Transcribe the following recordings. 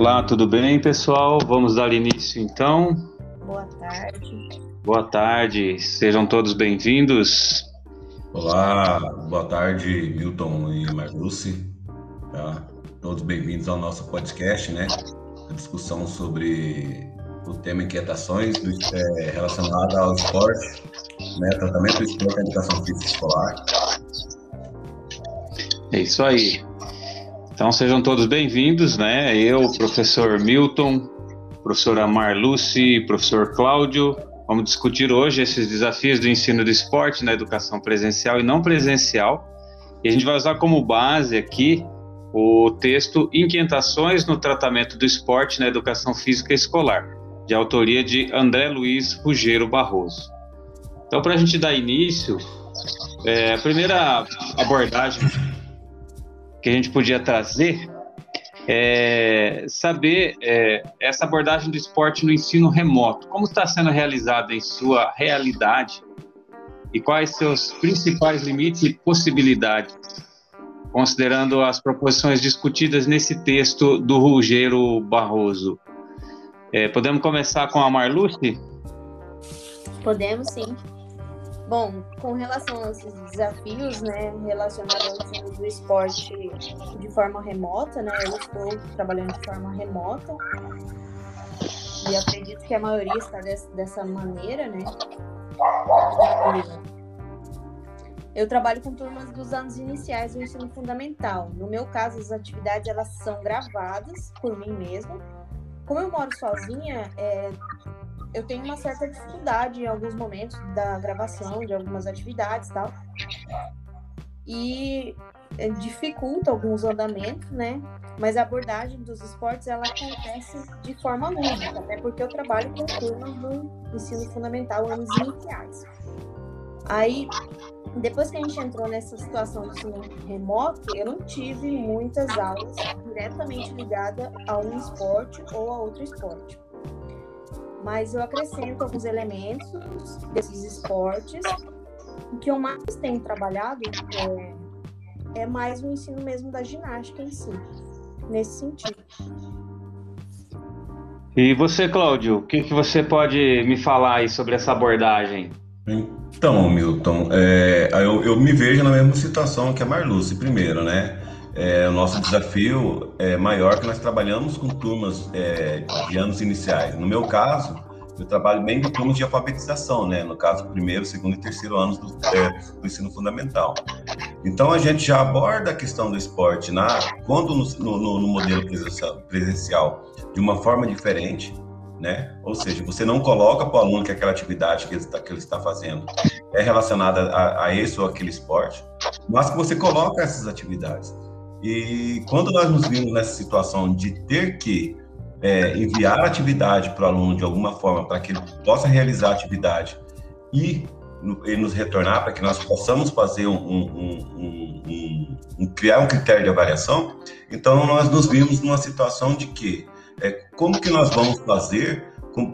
Olá, tudo bem, pessoal? Vamos dar início então. Boa tarde. Boa tarde, sejam todos bem-vindos. Olá, boa tarde, Milton e Marluce. Tá? Todos bem-vindos ao nosso podcast, né? A discussão sobre o tema inquietações do, é, relacionado ao esporte, né? Tratamento do esporte e educação física escolar. É isso aí. Então sejam todos bem-vindos, né? Eu, professor Milton, professora Marluce, professor Cláudio, vamos discutir hoje esses desafios do ensino do esporte na educação presencial e não presencial. E a gente vai usar como base aqui o texto Inquietações no tratamento do esporte na educação física escolar, de autoria de André Luiz Ruggiero Barroso. Então, para a gente dar início, é, a primeira abordagem que a gente podia trazer é saber é, essa abordagem do esporte no ensino remoto. Como está sendo realizada em sua realidade e quais seus principais limites e possibilidades, considerando as proposições discutidas nesse texto do Ruggiero Barroso. É, podemos começar com a Marluce? Podemos, sim. Bom, com relação a esses desafios, né, relacionados ao ensino do esporte de forma remota, né, eu estou trabalhando de forma remota e acredito que a maioria está dessa maneira, né. Eu trabalho com turmas dos anos iniciais do ensino fundamental. No meu caso, as atividades elas são gravadas por mim mesma. Como eu moro sozinha, é, eu tenho uma certa dificuldade em alguns momentos da gravação de algumas atividades e tal. E é, dificulta alguns andamentos, né? Mas a abordagem dos esportes ela acontece de forma lúdica, até porque eu trabalho com turmas do ensino fundamental, anos iniciais. Aí, depois que a gente entrou nessa situação do ensino remoto, eu não tive muitas aulas diretamente ligadas a um esporte ou a outro esporte mas eu acrescento alguns elementos desses esportes. O que eu mais tenho trabalhado é, é mais o ensino mesmo da ginástica em si, nesse sentido. E você, Cláudio, o que, que você pode me falar aí sobre essa abordagem? Então, Milton, é, eu, eu, me vejo na mesma situação que a Marluce, primeiro, né? É, o nosso desafio é maior que nós trabalhamos com turmas é, de anos iniciais. No meu caso, eu trabalho bem com turmas de alfabetização, né? No caso, primeiro, segundo e terceiro anos do, é, do ensino fundamental. Então, a gente já aborda a questão do esporte na, quando no, no, no modelo presencial de uma forma diferente, né? Ou seja, você não coloca para o aluno que aquela atividade que ele, está, que ele está fazendo é relacionada a, a esse ou aquele esporte, mas que você coloca essas atividades. E quando nós nos vimos nessa situação de ter que é, enviar atividade para o aluno de alguma forma para que ele possa realizar a atividade e, nos retornar para que nós possamos fazer um, um, um, um, criar um critério de avaliação, então nós nos vimos numa situação de que é, como que nós vamos fazer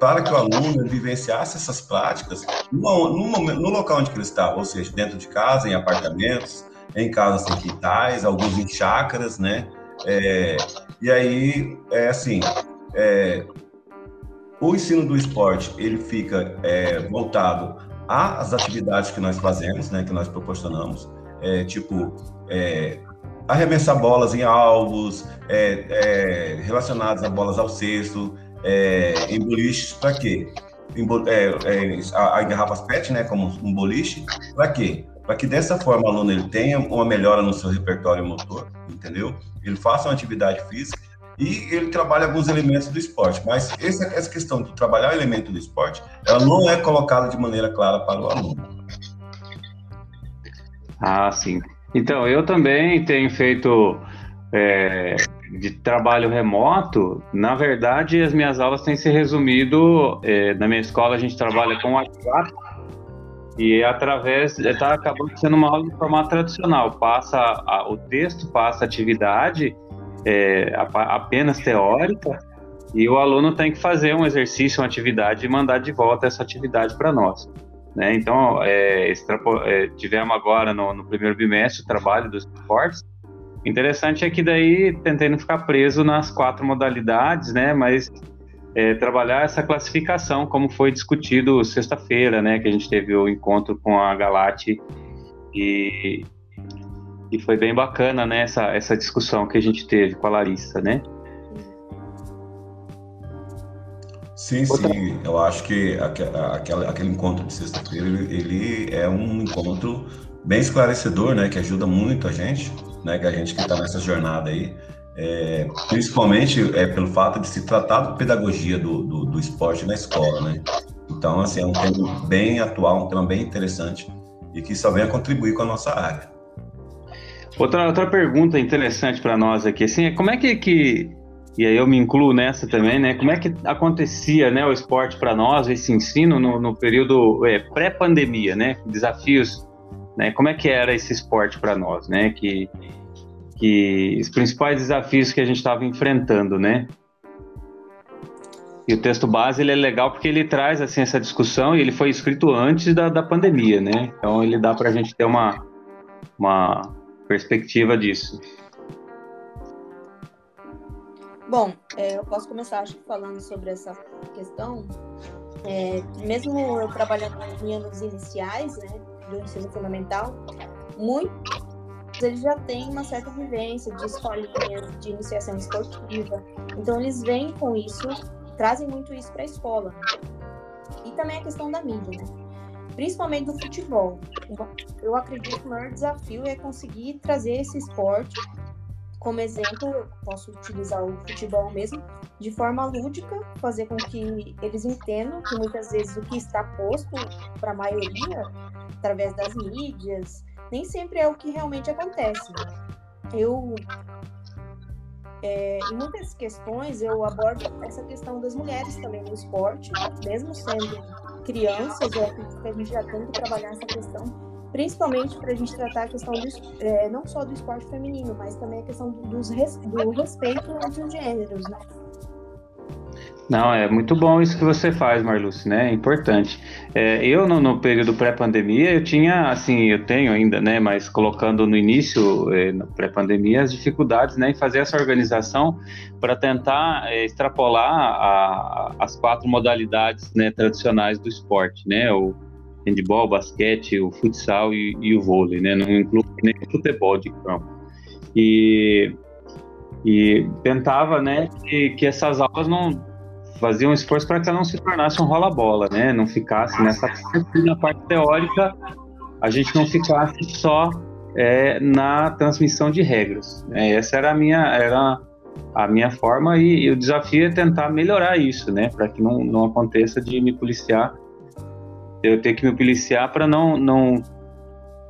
para que o aluno vivenciasse essas práticas no, no, no local onde ele estava, ou seja, dentro de casa, em apartamentos, em casas sem quintais, alguns em chácaras, né? É, e aí, é assim, é, o ensino do esporte, ele fica é, voltado às atividades que nós fazemos, né, que nós proporcionamos, é, tipo, é, arremessar bolas em alvos, é, é, relacionadas a bolas ao cesto, em boliches, para quê? Em, a, a garrafas PET, né, como um boliche, para quê? Para que dessa forma o aluno ele tenha uma melhora no seu repertório motor, entendeu? Ele faça uma atividade física e ele trabalha alguns elementos do esporte. Mas essa, essa questão de trabalhar o elemento do esporte, ela não é colocada de maneira clara para o aluno. Ah, sim. Então, eu também tenho feito é, de trabalho remoto. Na verdade, as minhas aulas têm se resumido. É, na minha escola, a gente trabalha com WhatsApp e através está acabando sendo uma aula de formato tradicional passa a, o texto passa a atividade é, a, apenas teórica e o aluno tem que fazer um exercício uma atividade e mandar de volta essa atividade para nós né? então é, é, tivemos agora no, no, primeiro bimestre o trabalho dos esportes Interessante é que daí tentei não ficar preso nas quatro modalidades, né? Mas é, trabalhar essa classificação, como foi discutido sexta-feira, né? Que a gente teve o encontro com a Galate e, e foi bem bacana, né? Essa, essa discussão que a gente teve com a Larissa, né? Sim, Outra... sim. Eu acho que aquele, aquele encontro de sexta-feira ele, é um encontro bem esclarecedor, né? Que ajuda muito a gente, né? Que a gente que está nessa jornada aí, é, principalmente é pelo fato de se tratar da pedagogia do, do, do, esporte na escola, né? Então, assim, é um tema bem atual, um tema bem interessante e que só vem a contribuir com a nossa área. Outra, outra pergunta interessante para nós aqui, assim, é como é que, que e aí eu me incluo nessa também, né? Como é que acontecia, né, o esporte para nós, esse ensino no, no período é, pré-pandemia, né? Desafios, né? Como é que era esse esporte para nós, né? Que, que os principais desafios que a gente estava enfrentando, né? E o texto base ele é legal porque ele traz assim essa discussão e ele foi escrito antes da, da pandemia, né? Então ele dá para a gente ter uma, uma perspectiva disso. Bom, é, eu posso começar acho, falando sobre essa questão. É, mesmo eu trabalhando em anos iniciais, né, do ensino fundamental, muitos eles já têm uma certa vivência de escolinhas, de iniciação esportiva. Então eles vêm com isso, trazem muito isso para a escola. E também a questão da mídia, né? Principalmente do futebol. Eu acredito que o maior desafio é conseguir trazer esse esporte como exemplo, eu posso utilizar o futebol mesmo, de forma lúdica, fazer com que eles entendam que muitas vezes o que está posto para a maioria, através das mídias, nem sempre é o que realmente acontece. Eu, é, em muitas questões, eu abordo essa questão das mulheres também no esporte, mesmo sendo crianças, eu acredito que a gente já tem que trabalhar essa questão principalmente para a gente tratar a questão do, é, não só do esporte feminino, mas também a questão do, do respeito entre os gêneros, né? Não, é muito bom isso que você faz, Marluce, né? É importante. É, eu, no, no período pré-pandemia, eu tinha, assim, eu tenho ainda, né? Mas colocando no início, é, pré-pandemia, as dificuldades, né? Em fazer essa organização para tentar é, extrapolar a, a, as quatro modalidades né, tradicionais do esporte, né? O, handball, basquete, o futsal e, e o vôlei, né? Não inclui nem o futebol de campo. E, e tentava, né, que, que essas aulas não faziam um esforço para que ela não se tornasse um rola-bola, né? Não ficasse nessa parte, na parte teórica, a gente não ficasse só é, na transmissão de regras. Né? Essa era a minha, era a minha forma e, e o desafio é tentar melhorar isso, né? Para que não, não aconteça de me policiar eu tenho que me policiar para não, não,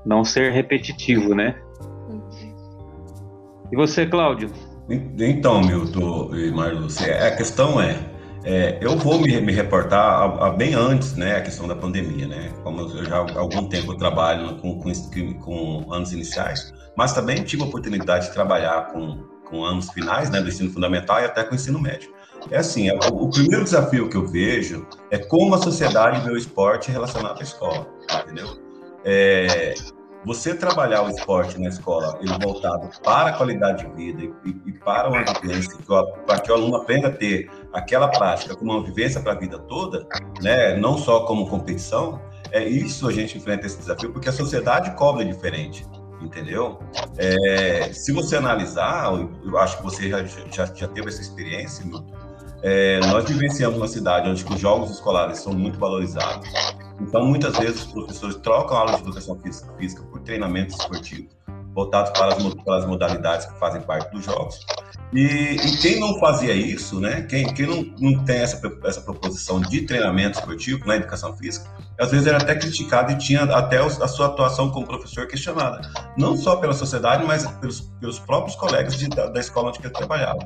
não ser repetitivo, né? E você, Cláudio? Então, Milton e Marlúcia, é, a questão é, é, eu vou me, me reportar a, a, bem antes, né, a questão da pandemia, né? Como eu já há algum tempo eu trabalho com, com, com anos iniciais, mas também tive a oportunidade de trabalhar com, com anos finais, né, do ensino fundamental e até com o ensino médio. É assim, é, o, primeiro desafio que eu vejo é como a sociedade vê o esporte relacionado à escola, entendeu? É, você trabalhar o esporte na escola, ele voltado para a qualidade de vida e, e para uma vivência, para que o aluno aprenda a ter aquela prática como uma vivência para a vida toda, né, não só como competição, é isso a gente enfrenta esse desafio, porque a sociedade cobra diferente entendeu? É, se você analisar, eu acho que você já, já, já teve essa experiência, Milton, é, nós vivenciamos uma cidade onde os jogos escolares são muito valorizados. Então, muitas vezes, os professores trocam aulas de educação física, por treinamentos esportivos, voltados para as, para as, modalidades que fazem parte dos jogos. E, e quem não fazia isso, né? Quem, quem não, não tem essa, essa proposição de treinamento esportivo na educação física, às vezes era até criticado e tinha até a sua atuação como professor questionada. Não só pela sociedade, mas pelos, pelos próprios colegas de, da, da escola onde eu trabalhava.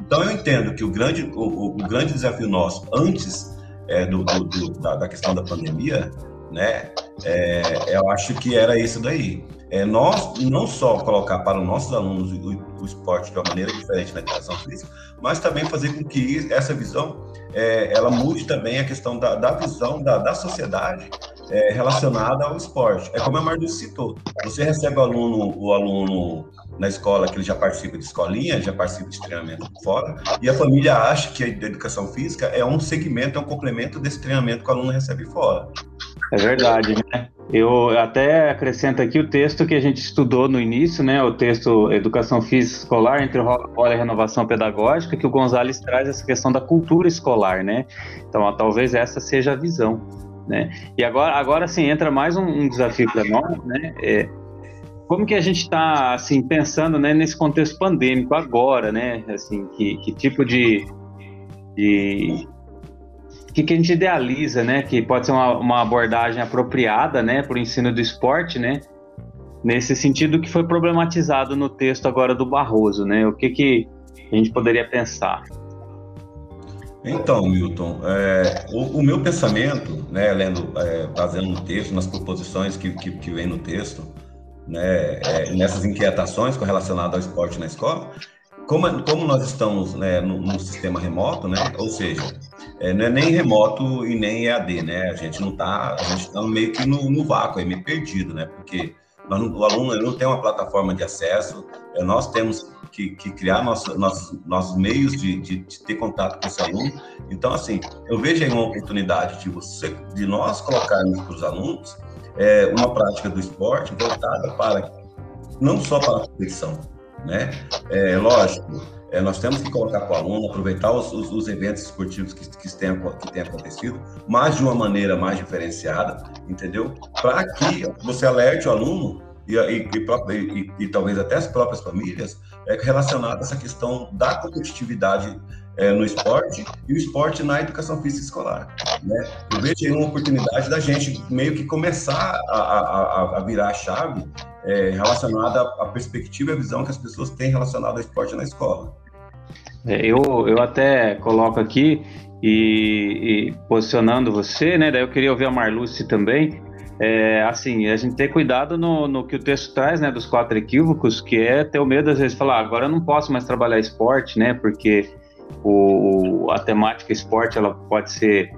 Então eu entendo que o grande, o, o grande desafio nosso, antes é, do, do, do da, da, questão da pandemia, né, é, eu acho que era isso daí. É, nós não só colocar para os nossos alunos o, o, esporte de uma maneira diferente na educação física, mas também fazer com que essa visão é, ela mude também a questão da, da visão da, da sociedade é, relacionada ao esporte. É como a Mardu citou. Você recebe o aluno, o aluno na escola que ele já participa de escolinha, já participa de treinamento fora, e a família acha que a educação física é um segmento, é um complemento desse treinamento que o aluno recebe fora. É verdade, né? Eu até acrescento aqui o texto que a gente estudou no início, né? O texto Educação Física Escolar entre rola e Renovação Pedagógica, que o Gonzalez traz essa questão da cultura escolar, né? Então, ó, talvez essa seja a visão, né? E agora, agora sim, entra mais um, um desafio para nós, né? É, como que a gente está assim pensando né, nesse contexto pandêmico agora, né? Assim, que, que tipo de, de que, que a gente idealiza, né? Que pode ser uma, uma abordagem apropriada, né, para o ensino do esporte, né? Nesse sentido que foi problematizado no texto agora do Barroso, né? O que que a gente poderia pensar? Então, Milton, é, o, o, meu pensamento, né, lendo, é, baseando no texto, nas proposições que, que, que vem no texto, né, é, nessas inquietações relacionadas ao esporte na escola, como, como nós estamos né, no, sistema remoto, né, ou seja, é, não é nem remoto e nem EAD, né, a gente não está, a gente está meio que no, no, vácuo, meio perdido, né, porque o aluno não tem uma plataforma de acesso, é, nós temos que, que criar nosso, nossos, nossos meios de, de, de, ter contato com esse aluno. Então, assim, eu vejo aí uma oportunidade de você, de nós colocarmos para os alunos é, uma prática do esporte voltada para não só para a competição, né? É, lógico, é, nós temos que colocar para o aluno, aproveitar os, os, os eventos esportivos que, que, tenham, que tenham acontecido, mas de uma maneira mais diferenciada, entendeu? Para que você alerte o aluno e, e, e, e, talvez até as próprias famílias é, relacionado a essa questão da competitividade é, no esporte e o esporte na educação física escolar. Né? Eu vejo aí uma oportunidade da gente meio que começar a, a, a virar a chave é, relacionada à perspectiva e à visão que as pessoas têm relacionada ao esporte na escola. É, eu, eu até coloco aqui e, e, posicionando você, né? Daí eu queria ouvir a Marluce também. É, assim, a gente ter cuidado no, no, que o texto traz, né, dos quatro equívocos, que é ter o medo às vezes de falar, ah, agora eu não posso mais trabalhar esporte, né, porque o, a temática esporte ela pode ser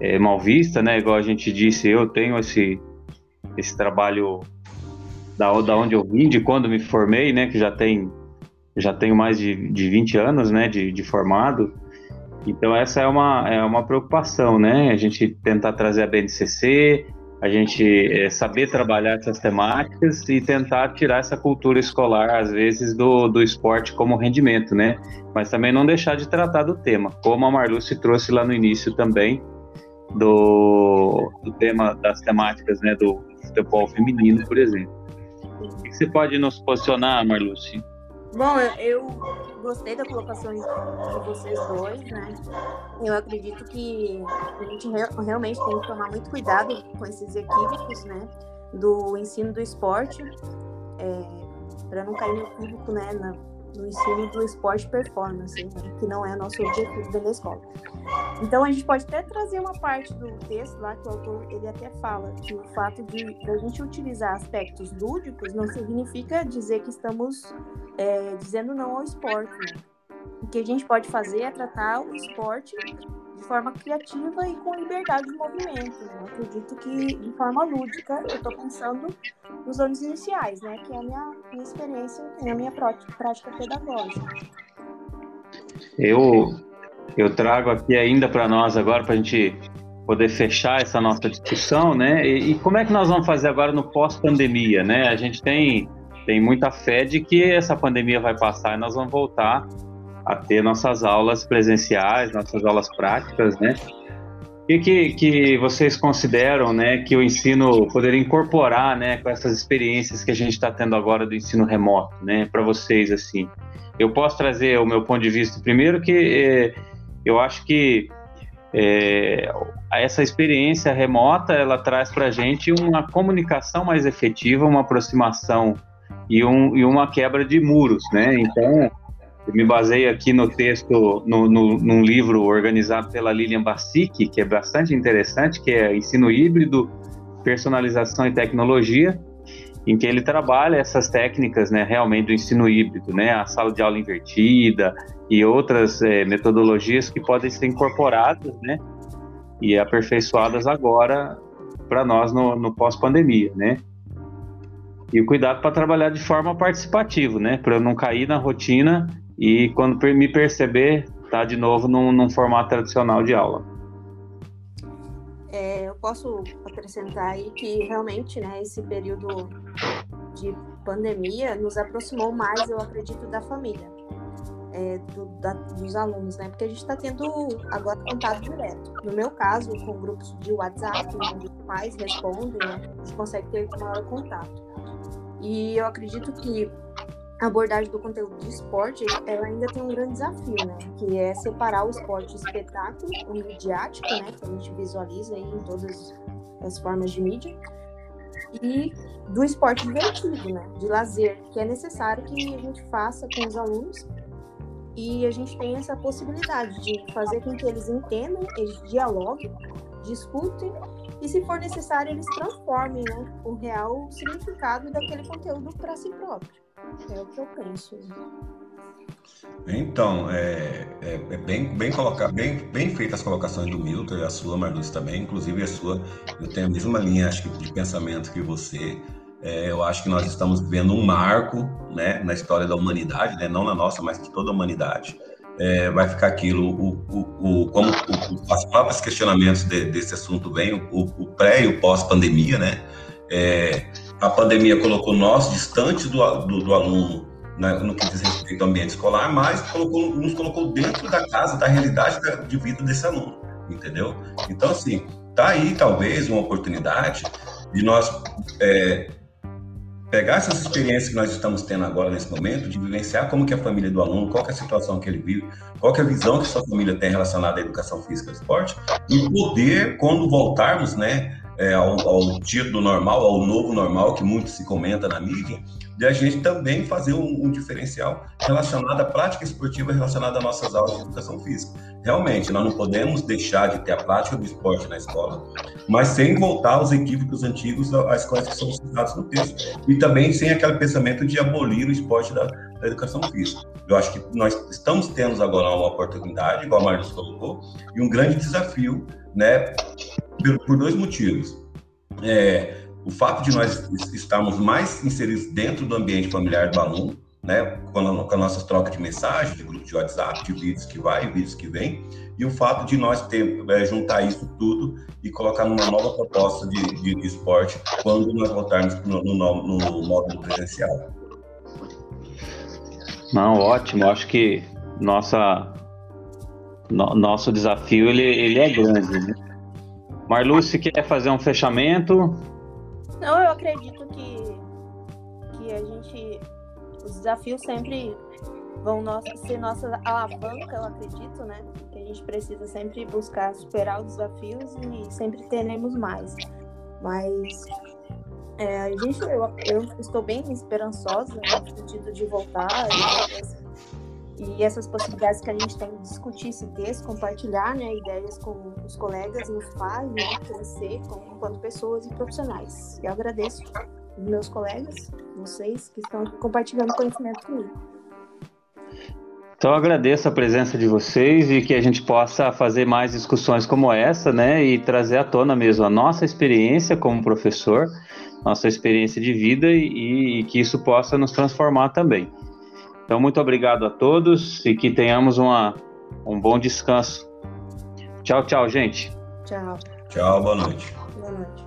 é, mal vista, né? Igual a gente disse, eu tenho esse, esse trabalho da, da onde eu vim, de quando me formei, né? Que já tem já tenho mais de, de 20 anos, né? De, de formado. Então essa é uma, é uma preocupação, né? A gente tentar trazer a BNCC, a gente é, saber trabalhar essas temáticas e tentar tirar essa cultura escolar, às vezes, do, do esporte como rendimento, né? Mas também não deixar de tratar do tema, como a Marluce trouxe lá no início também, do, do tema das temáticas, né, do futebol feminino, por exemplo. O que você pode nos posicionar, Marluce? Bom, eu gostei da colocação de vocês dois, né? Eu acredito que a gente realmente tem que tomar muito cuidado com esses equívocos, né? Do ensino do esporte, é, para não cair no equívoco, né? No ensino do esporte performance, né, que não é nosso objetivo da escola. Então a gente pode até trazer uma parte do texto lá que o autor ele até fala que o fato de, de a gente utilizar aspectos lúdicos não significa dizer que estamos é, dizendo não ao esporte. Né? O que a gente pode fazer é tratar o esporte de forma criativa e com liberdade de movimento. Né? Acredito que de forma lúdica, eu estou pensando nos anos iniciais, né? que é a minha, minha experiência e a minha prática pedagógica. Eu, eu trago aqui ainda para nós agora, para a gente poder fechar essa nossa discussão, né? E, e, como é que nós vamos fazer agora no pós-pandemia, né? A gente tem, tem muita fé de que essa pandemia vai passar e nós vamos voltar a ter nossas aulas presenciais, nossas aulas práticas, né? O que, que, vocês consideram, né, que o ensino poderia incorporar, né, com essas experiências que a gente está tendo agora do ensino remoto, né, para vocês, assim? Eu posso trazer o meu ponto de vista primeiro que é, eu acho que é, essa experiência remota ela traz para a gente uma comunicação mais efetiva, uma aproximação e, um, e uma quebra de muros, né? Então eu me baseei aqui no texto, no, no, num livro organizado pela Lilian Bassic, que é bastante interessante, que é Ensino Híbrido, Personalização e Tecnologia, em que ele trabalha essas técnicas, né, realmente do ensino híbrido, né, a sala de aula invertida e outras é, metodologias que podem ser incorporadas, né, e aperfeiçoadas agora para nós no, no pós-pandemia, né? E o cuidado para trabalhar de forma participativa, né? Para não cair na rotina e quando me perceber, tá de novo num, num formato tradicional de aula. É, eu posso acrescentar aí que realmente, né, esse período de pandemia nos aproximou mais, eu acredito, da família, é, do, da, dos alunos, né? Porque a gente está tendo agora contato direto. No meu caso, com grupos de WhatsApp, onde os pais respondem, né, a gente consegue ter maior contato. E eu acredito que a abordagem do conteúdo de esporte, ela ainda tem um grande desafio, né? Que é separar o esporte espetáculo, o midiático, né? Que a gente visualiza aí em todas as formas de mídia, e do esporte divertido, né? De lazer, que é necessário que a gente faça com os alunos e a gente tem essa possibilidade de fazer com que eles entendam, eles dialoguem, discutem e, se for necessário, eles transformem né, o real significado daquele conteúdo para si próprio. É o que eu penso. Então, é, é, é bem, bem, colocar, bem, bem feitas as colocações do Milton e a sua, Marluz, também. Inclusive, a sua, eu tenho a mesma linha acho, de pensamento que você. É, eu acho que nós estamos vivendo um marco né, na história da humanidade, né, não na nossa, mas de toda a humanidade. É, vai ficar aquilo, o, o, o como o, os próprios questionamentos de, desse assunto vêm, o, pré e o pós-pandemia, né? É, a pandemia colocou nós distantes do, do, do aluno né, no que diz respeito ao ambiente escolar, mas colocou, nos colocou dentro da casa, da realidade de vida desse aluno, entendeu? Então, assim, tá aí talvez uma oportunidade de nós é, pegar essas experiências que nós estamos tendo agora nesse momento, de vivenciar como que a família do aluno, qual é a situação que ele vive, qual é a visão que sua família tem relacionada à educação física e esporte, e poder, quando voltarmos, né, é, ao, ao título normal, ao novo normal, que muito se comenta na mídia, de a gente também fazer um, um, diferencial relacionado à prática esportiva relacionada às nossas aulas de educação física. Realmente, nós não podemos deixar de ter a prática do esporte na escola, mas sem voltar aos equívocos antigos, às que são citadas no texto, e também sem aquele pensamento de abolir o esporte da, da educação física. Eu acho que nós estamos tendo agora uma oportunidade, igual a Marlos colocou, e um grande desafio, né, por, por dois motivos. É, o fato de nós estarmos mais inseridos dentro do ambiente familiar do aluno, né, com, a, com as nossas trocas de mensagens, de grupo de WhatsApp, de vídeos que vai, vídeos que vem, e o fato de nós ter, é, juntar isso tudo e colocar numa nova proposta de, de, de esporte quando nós voltarmos no, no, no módulo presencial. Não, ótimo. Acho que nossa, no, nosso desafio ele, ele é grande. Né? Marluce quer fazer um fechamento? Não, eu acredito que, que a gente. Os desafios sempre vão ser nossa alavanca, eu acredito, né? Que a gente precisa sempre buscar superar os desafios e sempre teremos mais. Mas é, a gente, eu, eu estou bem esperançosa no sentido de voltar e, e, essas possibilidades que a gente tem de discutir esse texto, compartilhar né, ideias com os colegas nos faz né, crescer enquanto pessoas e profissionais. Eu agradeço meus colegas, vocês que estão compartilhando conhecimento comigo. Então eu agradeço a presença de vocês e que a gente possa fazer mais discussões como essa, né, e trazer à tona mesmo a nossa experiência como professor nossa experiência de vida e, e que isso possa nos transformar também. Então, muito obrigado a todos e que tenhamos uma, um bom descanso. Tchau, tchau, gente. Tchau. Tchau, boa noite. Boa noite.